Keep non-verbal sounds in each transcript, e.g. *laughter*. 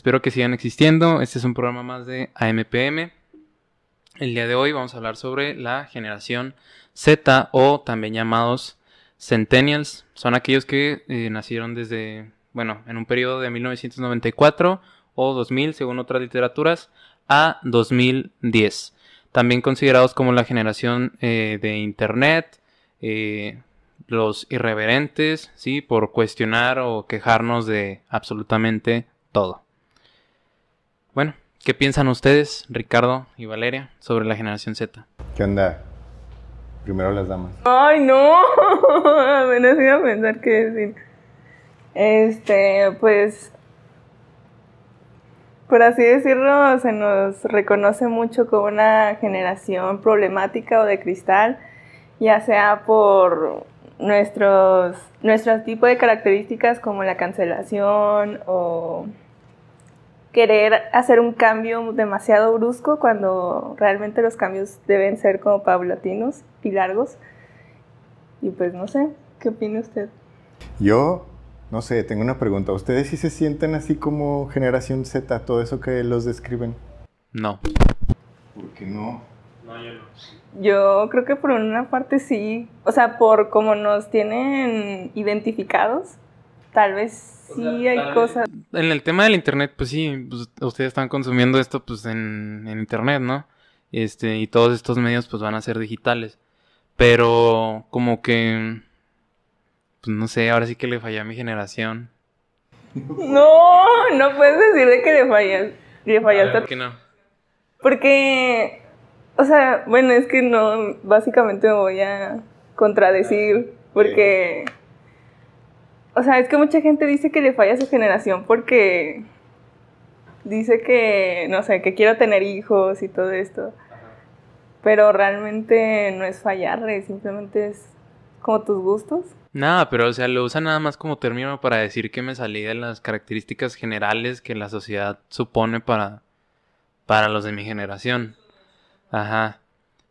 Espero que sigan existiendo. Este es un programa más de AMPM. El día de hoy vamos a hablar sobre la generación Z o también llamados Centennials. Son aquellos que eh, nacieron desde, bueno, en un periodo de 1994 o 2000, según otras literaturas, a 2010. También considerados como la generación eh, de Internet, eh, los irreverentes, ¿sí? Por cuestionar o quejarnos de absolutamente todo. Bueno, ¿qué piensan ustedes, Ricardo y Valeria, sobre la generación Z? ¿Qué onda? Primero las damas. Ay, no. *laughs* Apenas iba a pensar qué decir. Este, pues. Por así decirlo, se nos reconoce mucho como una generación problemática o de cristal, ya sea por nuestros, nuestro tipo de características como la cancelación o querer hacer un cambio demasiado brusco cuando realmente los cambios deben ser como paulatinos y largos. Y pues no sé, ¿qué opina usted? Yo, no sé, tengo una pregunta. ¿Ustedes sí se sienten así como generación Z, todo eso que los describen? No. ¿Por qué no? No, yo no. Yo creo que por una parte sí, o sea, por cómo nos tienen identificados, tal vez sí hay cosas. En el tema del internet, pues sí, pues, ustedes están consumiendo esto pues en, en, internet, ¿no? Este, y todos estos medios pues van a ser digitales. Pero como que pues no sé, ahora sí que le fallé a mi generación. No, no puedes decir de que le fallas. Le fallaste. ¿Por qué no? Porque o sea, bueno, es que no, básicamente me voy a contradecir porque o sea, es que mucha gente dice que le falla a su generación porque dice que, no sé, que quiero tener hijos y todo esto. Pero realmente no es fallarle, simplemente es como tus gustos. Nada, pero o sea, lo usa nada más como término para decir que me salí de las características generales que la sociedad supone para, para los de mi generación. Ajá.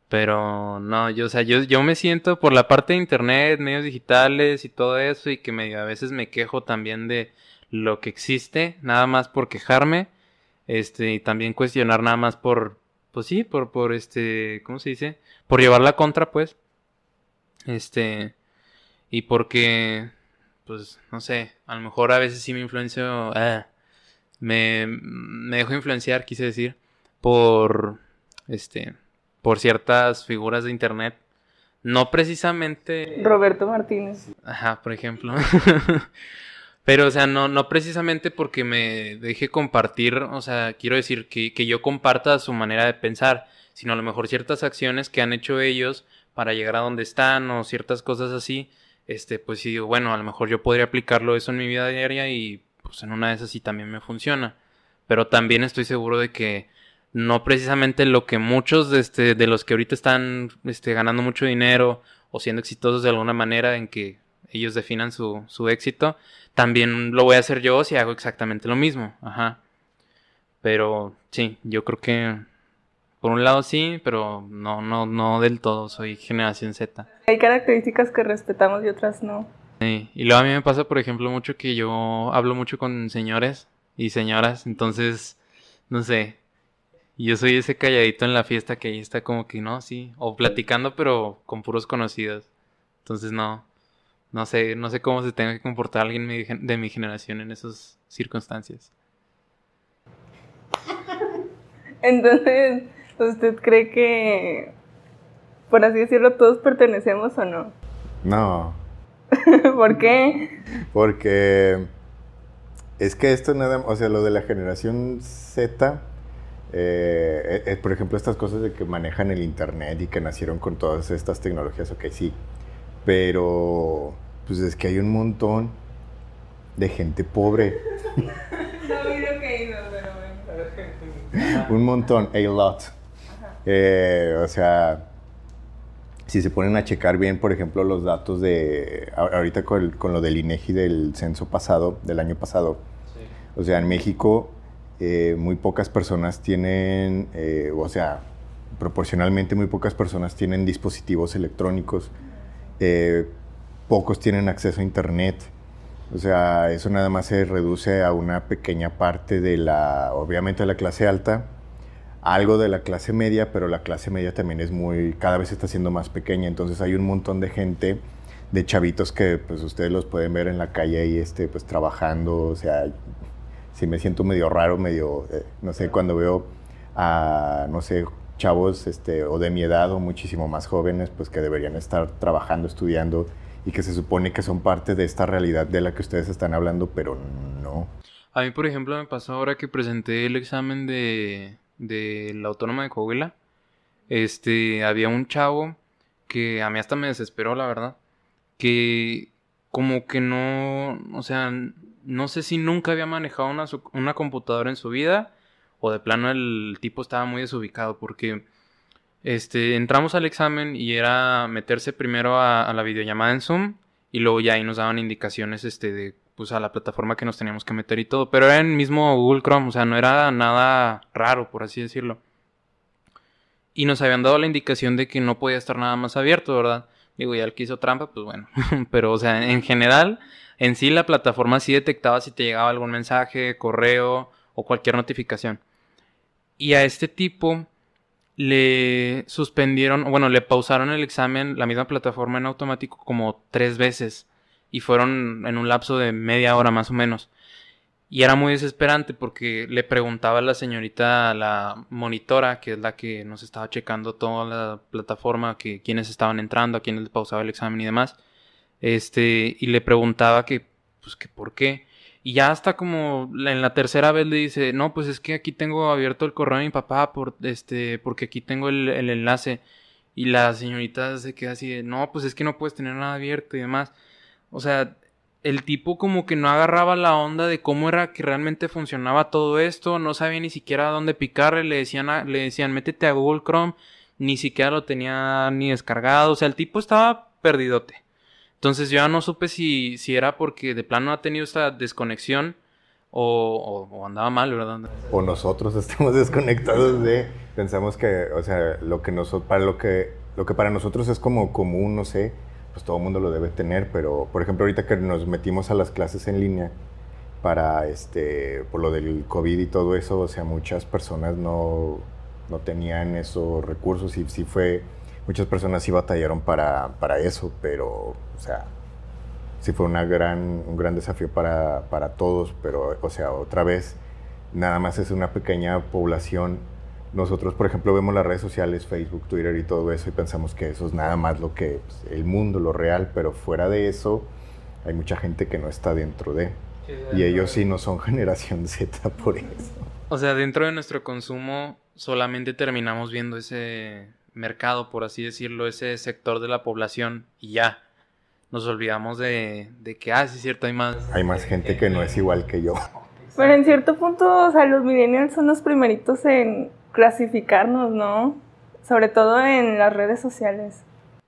Pero no, yo, o sea, yo, yo me siento por la parte de internet, medios digitales y todo eso, y que medio a veces me quejo también de lo que existe, nada más por quejarme, este, y también cuestionar nada más por, pues sí, por, por este, ¿cómo se dice? Por llevar la contra, pues. Este, y porque, pues, no sé, a lo mejor a veces sí me influencio, ah, me, me dejo influenciar, quise decir, por, este, por ciertas figuras de internet. No precisamente. Roberto Martínez. Ajá, por ejemplo. *laughs* Pero, o sea, no, no precisamente porque me deje compartir, o sea, quiero decir que, que, yo comparta su manera de pensar, sino a lo mejor ciertas acciones que han hecho ellos para llegar a donde están o ciertas cosas así, este, pues sí digo, bueno, a lo mejor yo podría aplicarlo eso en mi vida diaria y pues en una de esas sí también me funciona. Pero también estoy seguro de que no precisamente lo que muchos de, este, de los que ahorita están este, ganando mucho dinero o siendo exitosos de alguna manera en que ellos definan su, su éxito, también lo voy a hacer yo si hago exactamente lo mismo. Ajá. Pero sí, yo creo que por un lado sí, pero no, no, no del todo, soy generación Z. Hay características que respetamos y otras no. Sí, y luego a mí me pasa, por ejemplo, mucho que yo hablo mucho con señores y señoras, entonces, no sé, y yo soy ese calladito en la fiesta que ahí está como que no, sí, o platicando pero con puros conocidos. Entonces no, no sé, no sé cómo se tenga que comportar alguien de mi generación en esas circunstancias. *laughs* Entonces, ¿usted cree que, por así decirlo, todos pertenecemos o no? No. *laughs* ¿Por qué? Porque es que esto nada, o sea, lo de la generación Z eh, eh, por ejemplo, estas cosas de que manejan el Internet y que nacieron con todas estas tecnologías, ok, sí. Pero, pues es que hay un montón de gente pobre. *laughs* un montón, a lot. Eh, o sea, si se ponen a checar bien, por ejemplo, los datos de, ahorita con, lo del INEGI del censo pasado, del año pasado, o sea, en México eh, muy pocas personas tienen, eh, o sea, proporcionalmente muy pocas personas tienen dispositivos electrónicos, eh, pocos tienen acceso a Internet. O sea, eso nada más se reduce a una pequeña parte de la, obviamente de la clase alta, algo de la clase media, pero la clase media también es muy, cada vez está siendo más pequeña, entonces hay un montón de gente, de chavitos que pues ustedes los pueden ver en la calle ahí, este, pues trabajando, o sea, si me siento medio raro, medio, eh, no sé, cuando veo a, no sé, chavos este, o de mi edad o muchísimo más jóvenes, pues que deberían estar trabajando, estudiando y que se supone que son parte de esta realidad de la que ustedes están hablando, pero no. A mí, por ejemplo, me pasó ahora que presenté el examen de, de la Autónoma de Coahuila. Este, había un chavo que a mí hasta me desesperó, la verdad. Que como que no, o sea, no sé si nunca había manejado una, una computadora en su vida o de plano el tipo estaba muy desubicado porque este, entramos al examen y era meterse primero a, la videollamada en Zoom y luego ya ahí nos daban indicaciones este, de pues, a la plataforma que nos teníamos que meter y todo. Pero era en mismo Google Chrome, o sea, no era nada raro, por así decirlo. Y nos habían dado la indicación de que no podía estar nada más abierto, ¿verdad? Digo, ya el que hizo trampa, pues bueno. *laughs* Pero, o sea, en general, en sí la plataforma sí detectaba si te llegaba algún mensaje, correo o cualquier notificación. Y a este tipo le suspendieron, bueno, le pausaron el examen, la misma plataforma en automático, como tres veces. Y fueron en un lapso de media hora más o menos. Y era muy desesperante porque le preguntaba a la señorita, a la monitora, que es la que nos estaba checando toda la plataforma, que quiénes estaban entrando, a quiénes le pausaba el examen y demás. Este, y le preguntaba que, pues, que por qué. Y ya hasta como en la tercera vez le dice, no, pues es que aquí tengo abierto el correo de mi papá por, este, porque aquí tengo el, enlace. Y la señorita se queda así de, no, pues es que no puedes tener nada abierto y demás. O sea, el tipo como que no agarraba la onda de cómo era que realmente funcionaba todo esto, no sabía ni siquiera dónde picarle, le decían, le decían, métete a Google Chrome, ni siquiera lo tenía ni descargado, o sea, el tipo estaba perdidote. Entonces yo ya no supe si, si era porque de plano ha tenido esta desconexión o, andaba mal, ¿verdad? O nosotros *laughs* estamos desconectados de, pensamos que, o sea, lo que, nos, para lo, que, lo que para nosotros es como común, no sé, pues todo el mundo lo debe tener, pero por ejemplo ahorita que nos metimos a las clases en línea para, este, por lo del COVID y todo eso, o sea, muchas personas no, no tenían esos recursos y sí fue muchas personas sí batallaron para, para eso, pero, o sea, sí fue una gran, un gran desafío para, para todos, pero, o sea, otra vez, nada más es una pequeña población. Nosotros, por ejemplo, vemos las redes sociales, Facebook, Twitter y todo eso y pensamos que eso es nada más lo que pues, el mundo, lo real, pero fuera de eso hay mucha gente que no está dentro de. y ellos sí no son *laughs* generación Z por eso. O sea, dentro de nuestro consumo solamente terminamos viendo ese mercado, por así decirlo, ese sector de la población y ya. Nos olvidamos de, que, ah, sí es cierto, hay más... Hay más gente que no es igual que yo. Pero en cierto punto, o sea, los millennials son los primeritos en clasificarnos, ¿no? Sobre todo en las redes sociales.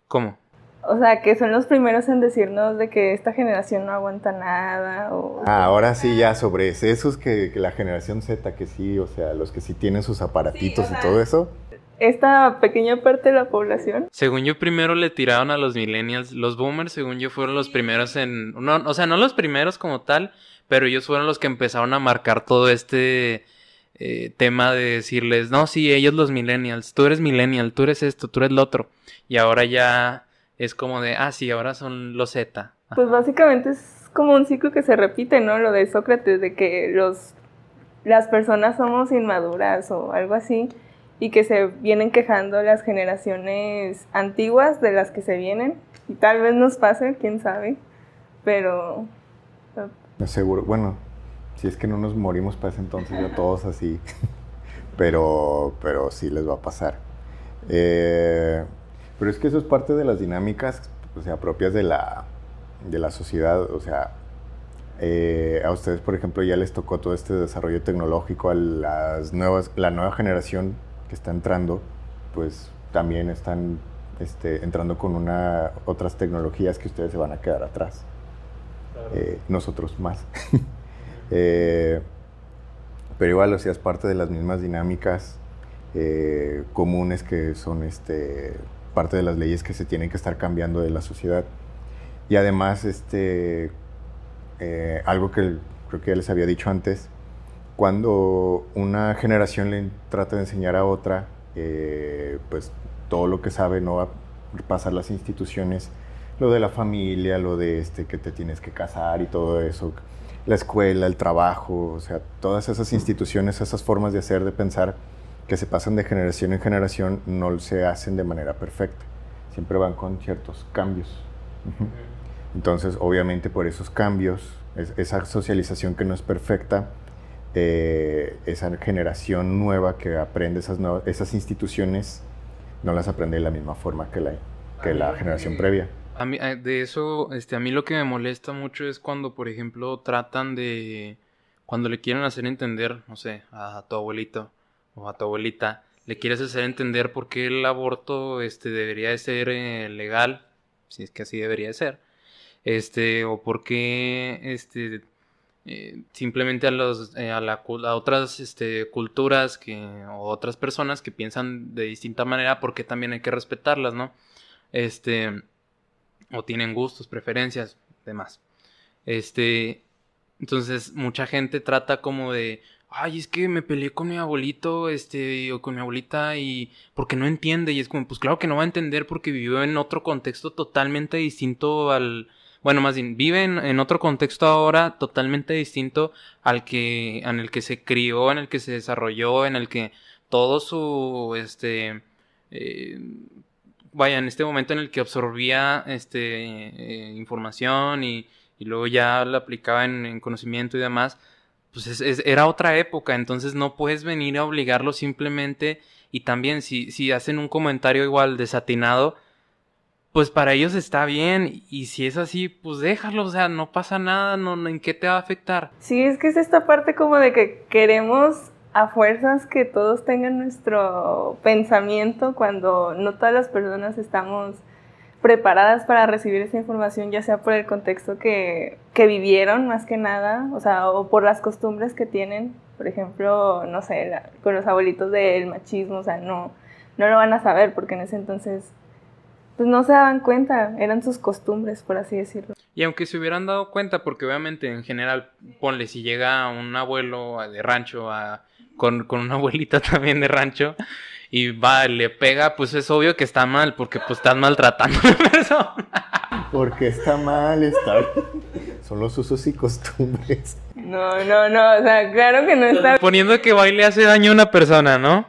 ¿Cómo? O sea, que son los primeros en decirnos de que esta generación no aguanta nada. O... Ah, ahora sí, ya sobre esos que, que, la generación Z, que sí, o sea, los que sí tienen sus aparatitos y todo eso esta pequeña parte de la población. Según yo, primero le tiraron a los millennials. Los boomers, según yo, fueron los primeros en. No, o sea, no los primeros como tal, pero ellos fueron los que empezaron a marcar todo este eh, tema de decirles: No, sí, ellos los millennials. Tú eres millennial, tú eres esto, tú eres lo otro. Y ahora ya es como de: Ah, sí, ahora son los Z. Pues básicamente es como un ciclo que se repite, ¿no? Lo de Sócrates, de que los. Las personas somos inmaduras o algo así y que se vienen quejando las generaciones antiguas de las que se vienen. Y tal vez nos pase, quién sabe, pero... Seguro, bueno, si es que no nos morimos para ese entonces ya *laughs* todos así, pero, pero sí les va a pasar. Eh, pero es que eso es parte de las dinámicas o sea, propias de la, de la sociedad, o sea, eh, a ustedes, por ejemplo, ya les tocó todo este desarrollo tecnológico, a las nuevas, la nueva generación que está entrando, pues también están este, entrando con una, otras tecnologías que ustedes se van a quedar atrás. Eh, nosotros más. *laughs* Eh, pero igual, o sea, es parte de las mismas dinámicas eh, comunes que son este, parte de las leyes que se tienen que estar cambiando de la sociedad. Y además, este, eh, algo que creo que ya les había dicho antes, cuando una generación le trata de enseñar a otra, eh, pues todo lo que sabe no va a pasar las instituciones, lo de la familia, lo de este que te tienes que casar y todo eso, la escuela, el trabajo, o sea, todas esas instituciones, esas formas de hacer, de pensar que se pasan de generación en generación, no se hacen de manera perfecta. Siempre van con ciertos cambios. Entonces, obviamente, por esos cambios, esa socialización que no es perfecta, eh, esa generación nueva que aprende esas, esas instituciones, no las aprende de la misma forma que la, que la generación previa. A mí, eh, de eso, este, a mí lo que me molesta mucho es cuando, por ejemplo, tratan de, cuando le quieren hacer entender, no sé, a tu abuelito o a tu abuelita, le quieres hacer entender por qué el aborto, este, debería de ser eh, legal, si es que así debería de ser, este, o por qué, este, eh, simplemente a, los, a, la, a otras este, culturas que, o otras personas que piensan de distinta manera, porque también hay que respetarlas, ¿no? Este, o tienen gustos, preferencias, demás. Este, entonces mucha gente trata como de, ay, es que me peleé con mi abuelito, este, o con mi abuelita y porque no entiende y es como, pues claro que no va a entender porque vivió en otro contexto totalmente distinto al, bueno, más bien, vive en, otro contexto ahora totalmente distinto al que, en el que se crió, en el que se desarrolló, en el que todo su, este, eh, vaya, en este momento en el que absorbía este, eh, información y, luego ya la aplicaba en, conocimiento y demás, pues era otra época, entonces no puedes venir a obligarlo simplemente y también si, si hacen un comentario igual desatinado, pues para ellos está bien y si es así, pues déjalo, o sea, no pasa nada, no, ¿en qué te va a afectar? Sí, es que es esta parte como de que queremos a fuerzas que todos tengan nuestro pensamiento cuando no todas las personas estamos preparadas para recibir esa información, ya sea por el contexto que, que vivieron más que nada, o sea, o por las costumbres que tienen, por ejemplo, no sé, con los abuelitos del machismo, o sea, no, no lo van a saber porque en ese entonces pues no se daban cuenta, eran sus costumbres, por así decirlo. Y aunque se hubieran dado cuenta, porque obviamente en general, ponle, si llega un abuelo de rancho a con, una abuelita *laughs* también de rancho y va, le pega, pues es obvio que está mal, porque pues estás maltratando a la *laughs* persona. Porque está mal, está... *laughs* Son los usos y costumbres. No, no, no, o sea, claro que no está... Poniendo que baile hace daño a una persona, ¿no?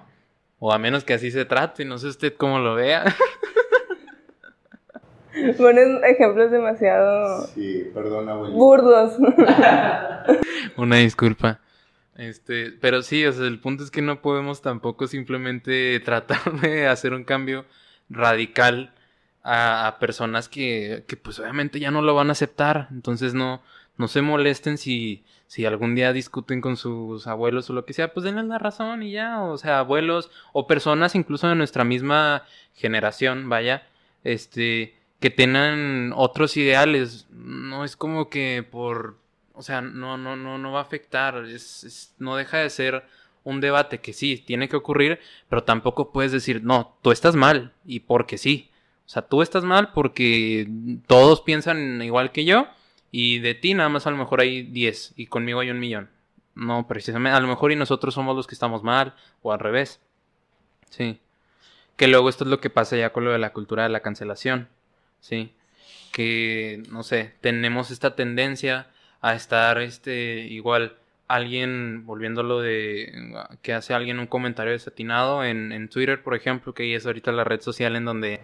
O a menos que así se trate, no sé usted cómo lo vea. Pones ejemplos demasiado... Sí, perdona, Burdos. Una disculpa. Este, pero sí, o sea, el punto es que no podemos tampoco simplemente *laughs* tratar de hacer un cambio radical a, personas que, que, pues obviamente ya no lo van a aceptar. Entonces no, no se molesten si, si algún día discuten con sus abuelos o lo que sea, pues denles la razón y ya, o sea, abuelos o personas incluso de nuestra misma generación, vaya, este, que tengan otros ideales. No es como que por o sea, no, no, no, no va a afectar. Es, no deja de ser un debate que sí, tiene que ocurrir, pero tampoco puedes decir, no, tú estás mal, y porque sí. O sea, tú estás mal porque todos piensan igual que yo, y de ti nada más a lo mejor hay 10, y conmigo hay un millón. No, precisamente, a lo mejor y nosotros somos los que estamos mal, o al revés. Sí. Que luego esto es lo que pasa ya con lo de la cultura de la cancelación. Sí. Que, no sé, tenemos esta tendencia a estar este igual alguien volviéndolo de que hace alguien un comentario desatinado en, en Twitter, por ejemplo, que es ahorita la red social en donde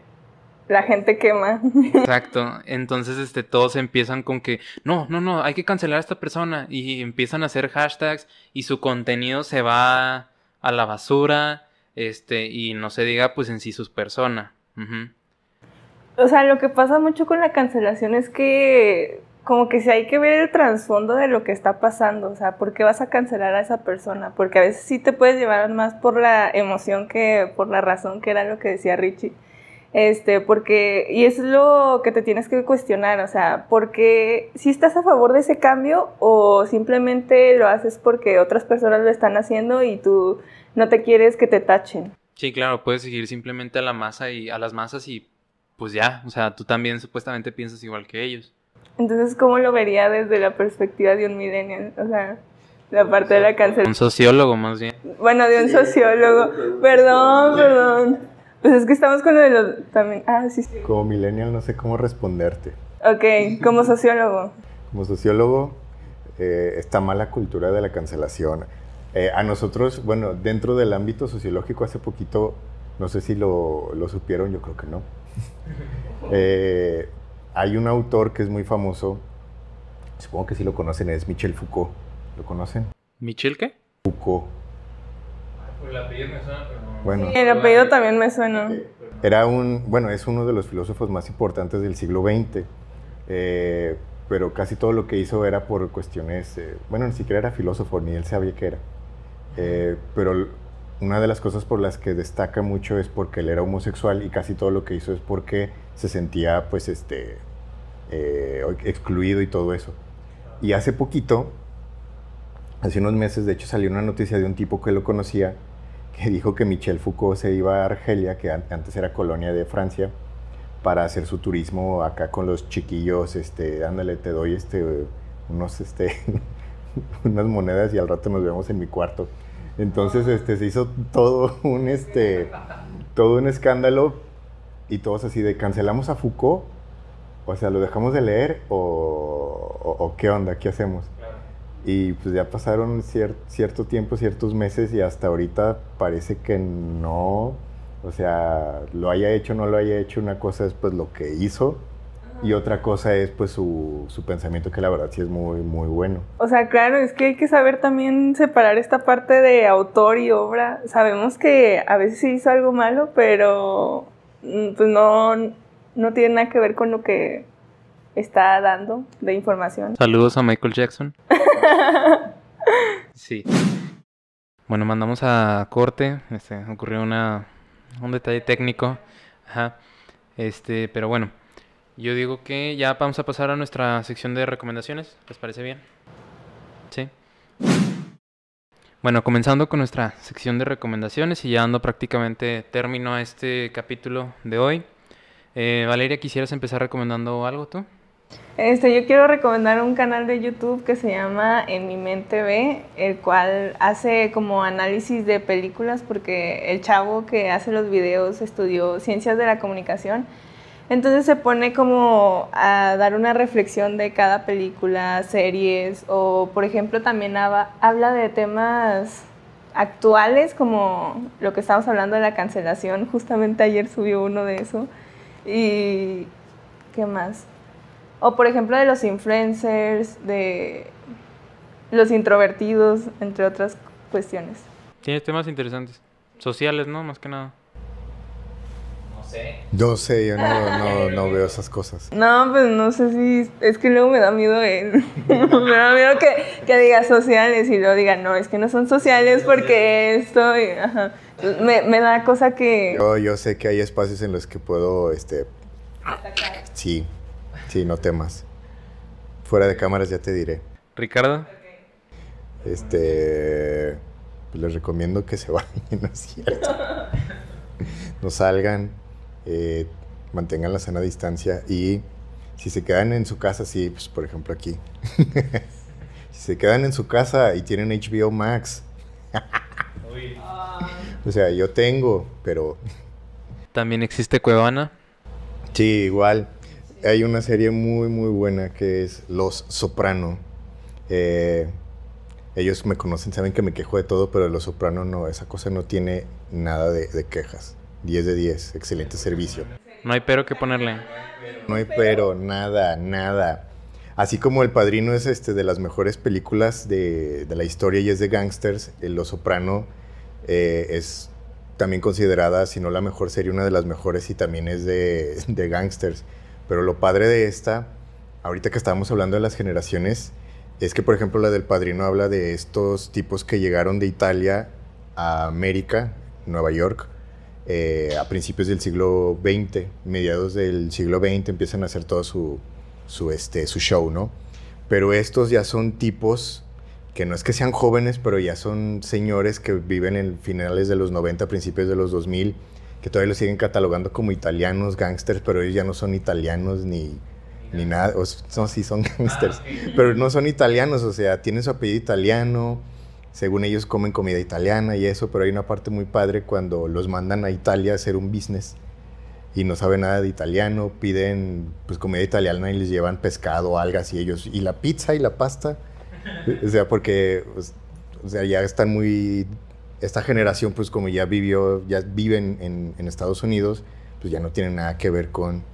la gente quema. *laughs* Exacto. Entonces, este, todos empiezan con que, no, no, no, hay que cancelar a esta persona. Y empiezan a hacer hashtags y su contenido se va a la basura. Este, y no se diga, pues, en sí sus personas. O sea, lo que pasa mucho con la cancelación es que como que si hay que ver el trasfondo de lo que está pasando, o sea, ¿por qué vas a cancelar a esa persona? Porque a veces sí te puedes llevar más por la emoción que por la razón, que era lo que decía Richie. Este, porque, y es lo que te tienes que cuestionar, o sea, porque si estás a favor de ese cambio o simplemente lo haces porque otras personas lo están haciendo y tú no te quieres que te tachen. Sí, claro, puedes seguir simplemente a la masa y a las masas y pues ya, o sea, tú también supuestamente piensas igual que ellos. Entonces, ¿cómo lo vería desde la perspectiva de un millennial? O sea, la parte de la cancelación. Un sociólogo más bien. Bueno, de un sociólogo. Perdón, perdón. Pues es que estamos con lo de los... También... Ah, sí, sí. Como millennial no sé cómo responderte. Ok, como sociólogo. Como sociólogo, eh, esta mala cultura de la cancelación. Eh, a nosotros, bueno, dentro del ámbito sociológico hace poquito, no sé si lo, lo supieron, yo creo que no. *laughs* Eh, hay un autor que es muy famoso, supongo que sí lo conocen, es Michel Foucault. ¿Lo conocen? ¿Michel qué? Foucault. el apellido me suena, pero Bueno, Sí, el apellido también me suena. era un, bueno, es uno de los filósofos más importantes del siglo XX, eh, pero casi todo lo que hizo era por cuestiones, eh, bueno, ni siquiera era filósofo, ni él sabía qué era. Eh, pero una de las cosas por las que destaca mucho es porque él era homosexual y casi todo lo que hizo es porque se sentía, pues, este, eh, excluido y todo eso. Y hace poquito, hace unos meses, de hecho, salió una noticia de un tipo que lo conocía, que dijo que Michel Foucault se iba a Argelia, que an- antes era colonia de Francia, para hacer su turismo acá con los chiquillos, este, ándale, te doy este, unos, este, *laughs* unas monedas y al rato nos vemos en mi cuarto. Entonces, este, se hizo todo un, este, todo un escándalo y todos así de, ¿cancelamos a Foucault? O sea, ¿lo dejamos de leer o, o- o qué onda? ¿Qué hacemos? Y pues ya pasaron cier- cierto tiempo, ciertos meses y hasta ahorita parece que no, o sea, lo haya hecho o no lo haya hecho, una cosa es pues lo que hizo y otra cosa es pues su, su pensamiento que la verdad sí es muy, muy bueno. O sea, claro, es que hay que saber también separar esta parte de autor y obra. Sabemos que a veces sí hizo algo malo, pero mm, pues no, no tiene nada que ver con lo que está dando de información. Saludos a Michael Jackson. *laughs* Sí. Bueno, mandamos a corte. Este, ocurrió una, un detalle técnico. Ajá. Este, pero bueno. Yo digo que ya vamos a pasar a nuestra sección de recomendaciones. ¿Les parece bien? Sí. Bueno, comenzando con nuestra sección de recomendaciones y ya dando prácticamente término a este capítulo de hoy. Eh, Valeria, ¿quisieras empezar recomendando algo tú? Este, yo quiero recomendar un canal de YouTube que se llama En mi mente ve, el cual hace como análisis de películas porque el chavo que hace los videos estudió ciencias de la comunicación. Entonces se pone como a dar una reflexión de cada película, series o por ejemplo también habla de temas actuales como lo que estamos hablando de la cancelación. Justamente ayer subió uno de eso. Y ¿qué más? O por ejemplo de los influencers, de los introvertidos, entre otras cuestiones. Tiene temas interesantes. Sociales, ¿no? Más que nada. No sé. No sé, yo no, no, no veo esas cosas. *laughs* No, pues no sé si... Es que luego me da miedo él. *laughs* me da miedo que, que diga sociales y luego diga, no, es que no son sociales porque esto... y- ajá. Me, me da cosa que... Yo, yo sé que hay espacios en los que puedo, este... Sí, sí, no temas. Fuera de cámaras ya te diré. Ricardo. Este, pues les recomiendo que se vayan, ¿no es cierto? No salgan, eh, mantengan la sana distancia y si se quedan en su casa, sí, pues por ejemplo aquí. *laughs* si se quedan en su casa y tienen HBO Max, *laughs* o sea, yo tengo, pero También existe Cuevana. sí, igual. Hay una serie muy, muy buena que es Los Soprano. Eh, ellos me conocen, saben que me quejo de todo, pero Los Soprano no, esa cosa no tiene nada de, de quejas. 10 de 10, excelente servicio. No hay pero que ponerle. No hay pero, nada, nada. Así como El Padrino es este, de las mejores películas de, de la historia y es de gangsters, eh, Los Soprano eh, es también considerada, si no la mejor serie, una de las mejores y también es de, *laughs* de gangsters. Pero lo padre de esta, ahorita que estábamos hablando de las generaciones, es que, por ejemplo, la del Padrino habla de estos tipos que llegaron de Italia a América, Nueva York, eh, a principios del siglo XX, mediados del siglo XX, empiezan a hacer todo su, su, este, su show, ¿no? Pero estos ya son tipos que no es que sean jóvenes, pero ya son señores que viven en finales de los 90, principios de los 2000, que todavía los siguen catalogando como italianos, gángsters, pero ellos ya no son italianos ni, ni nada. O, no, sí son gangsters. Pero no son italianos, o sea, tienen su apellido italiano. Según ellos comen comida italiana y eso, pero hay una parte muy padre cuando los mandan a Italia a hacer un business y no saben nada de italiano, piden pues comida italiana y les llevan pescado, algas y ellos, y la pizza y la pasta. O sea, porque pues, o sea, ya están muy, esta generación pues como ya vivió, ya viven en, en Estados Unidos, pues ya no tienen nada que ver con,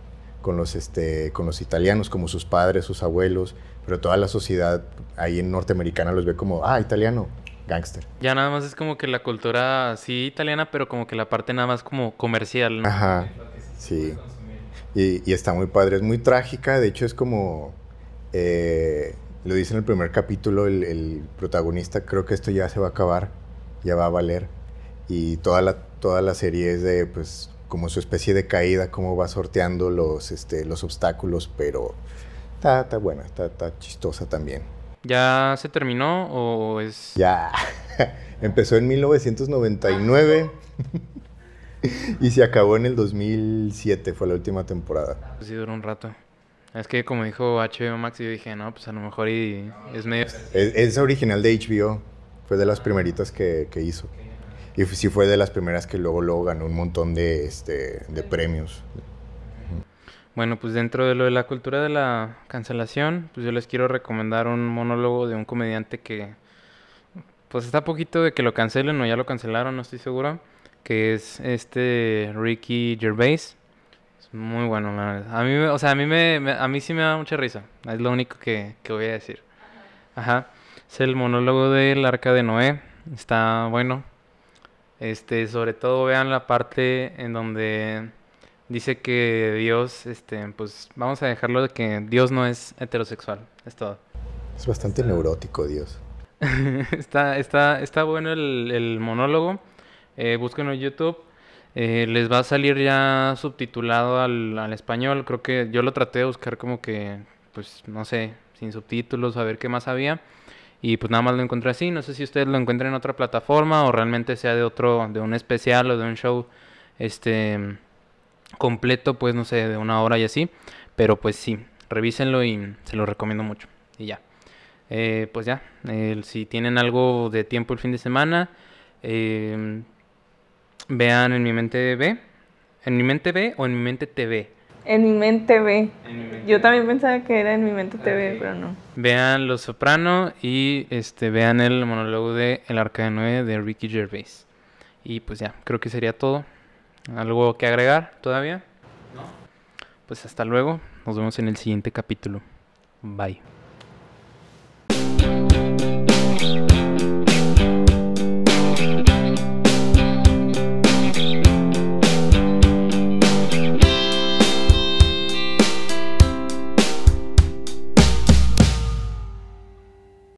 con, los, este, con los italianos, como sus padres, sus abuelos, pero toda la sociedad ahí en norteamericana los ve como, ah, italiano, gángster. Ya nada más es como que la cultura sí italiana, pero como que la parte nada más como comercial, ¿no? Ajá, sí. Y, y está muy padre, es muy trágica, de hecho es como, eh, lo dice en el primer capítulo el, el, protagonista, creo que esto ya se va a acabar, ya va a valer. Y toda la, toda la serie es de, pues, como su especie de caída, cómo va sorteando los, este, los obstáculos, pero está, está buena, está, está chistosa también. ¿Ya se terminó o es...? Ya, *laughs* empezó en 1999 *laughs* y se acabó en el 2007, fue la última temporada. Pues sí, duró un rato. Es que como dijo HBO Max, yo dije, no, pues a lo mejor y es medio... Es, es original de HBO, fue de las primeritas que, que hizo. Y sí fue de las primeras que luego, luego ganó un montón de, este, de premios. Bueno, pues dentro de lo de la cultura de la cancelación, pues yo les quiero recomendar un monólogo de un comediante que, pues está poquito de que lo cancelen o ya lo cancelaron, no estoy seguro, que es este Ricky Gervais. Muy bueno, A mí, o sea, a mí, me, me, a mí sí me da mucha risa, es lo único que, que voy a decir. Ajá, es el monólogo del Arca de Noé, está bueno. Este, sobre todo vean la parte en donde dice que Dios, este, pues vamos a dejarlo de que Dios no es heterosexual, es todo. Es bastante neurótico Dios. *laughs* está, está, está bueno el, el monólogo. Eh, búsquenlo en YouTube. Eh, les va a salir ya subtitulado al, al, español. Creo que yo lo traté de buscar como que, pues, no sé, sin subtítulos, a ver qué más había. Y pues nada más lo encontré así. No sé si ustedes lo encuentran en otra plataforma o realmente sea de otro, de un especial o de un show, este completo, pues no sé, de una hora y así. Pero pues sí, revísenlo y se lo recomiendo mucho. Y ya. Eh, pues ya, si tienen algo de tiempo el fin de semana, eh, vean en mi mente B. ¿En mi mente B o en mi mente TV? En mi mente B. Yo también pensaba que era en mi mente TV, okay. pero no. Vean Los Soprano y este vean el monólogo de El Arca de Noé de Ricky Gervais. Y pues ya, creo que sería todo. ¿Algo que agregar todavía? No. Pues hasta luego. Nos vemos en el siguiente capítulo. Bye.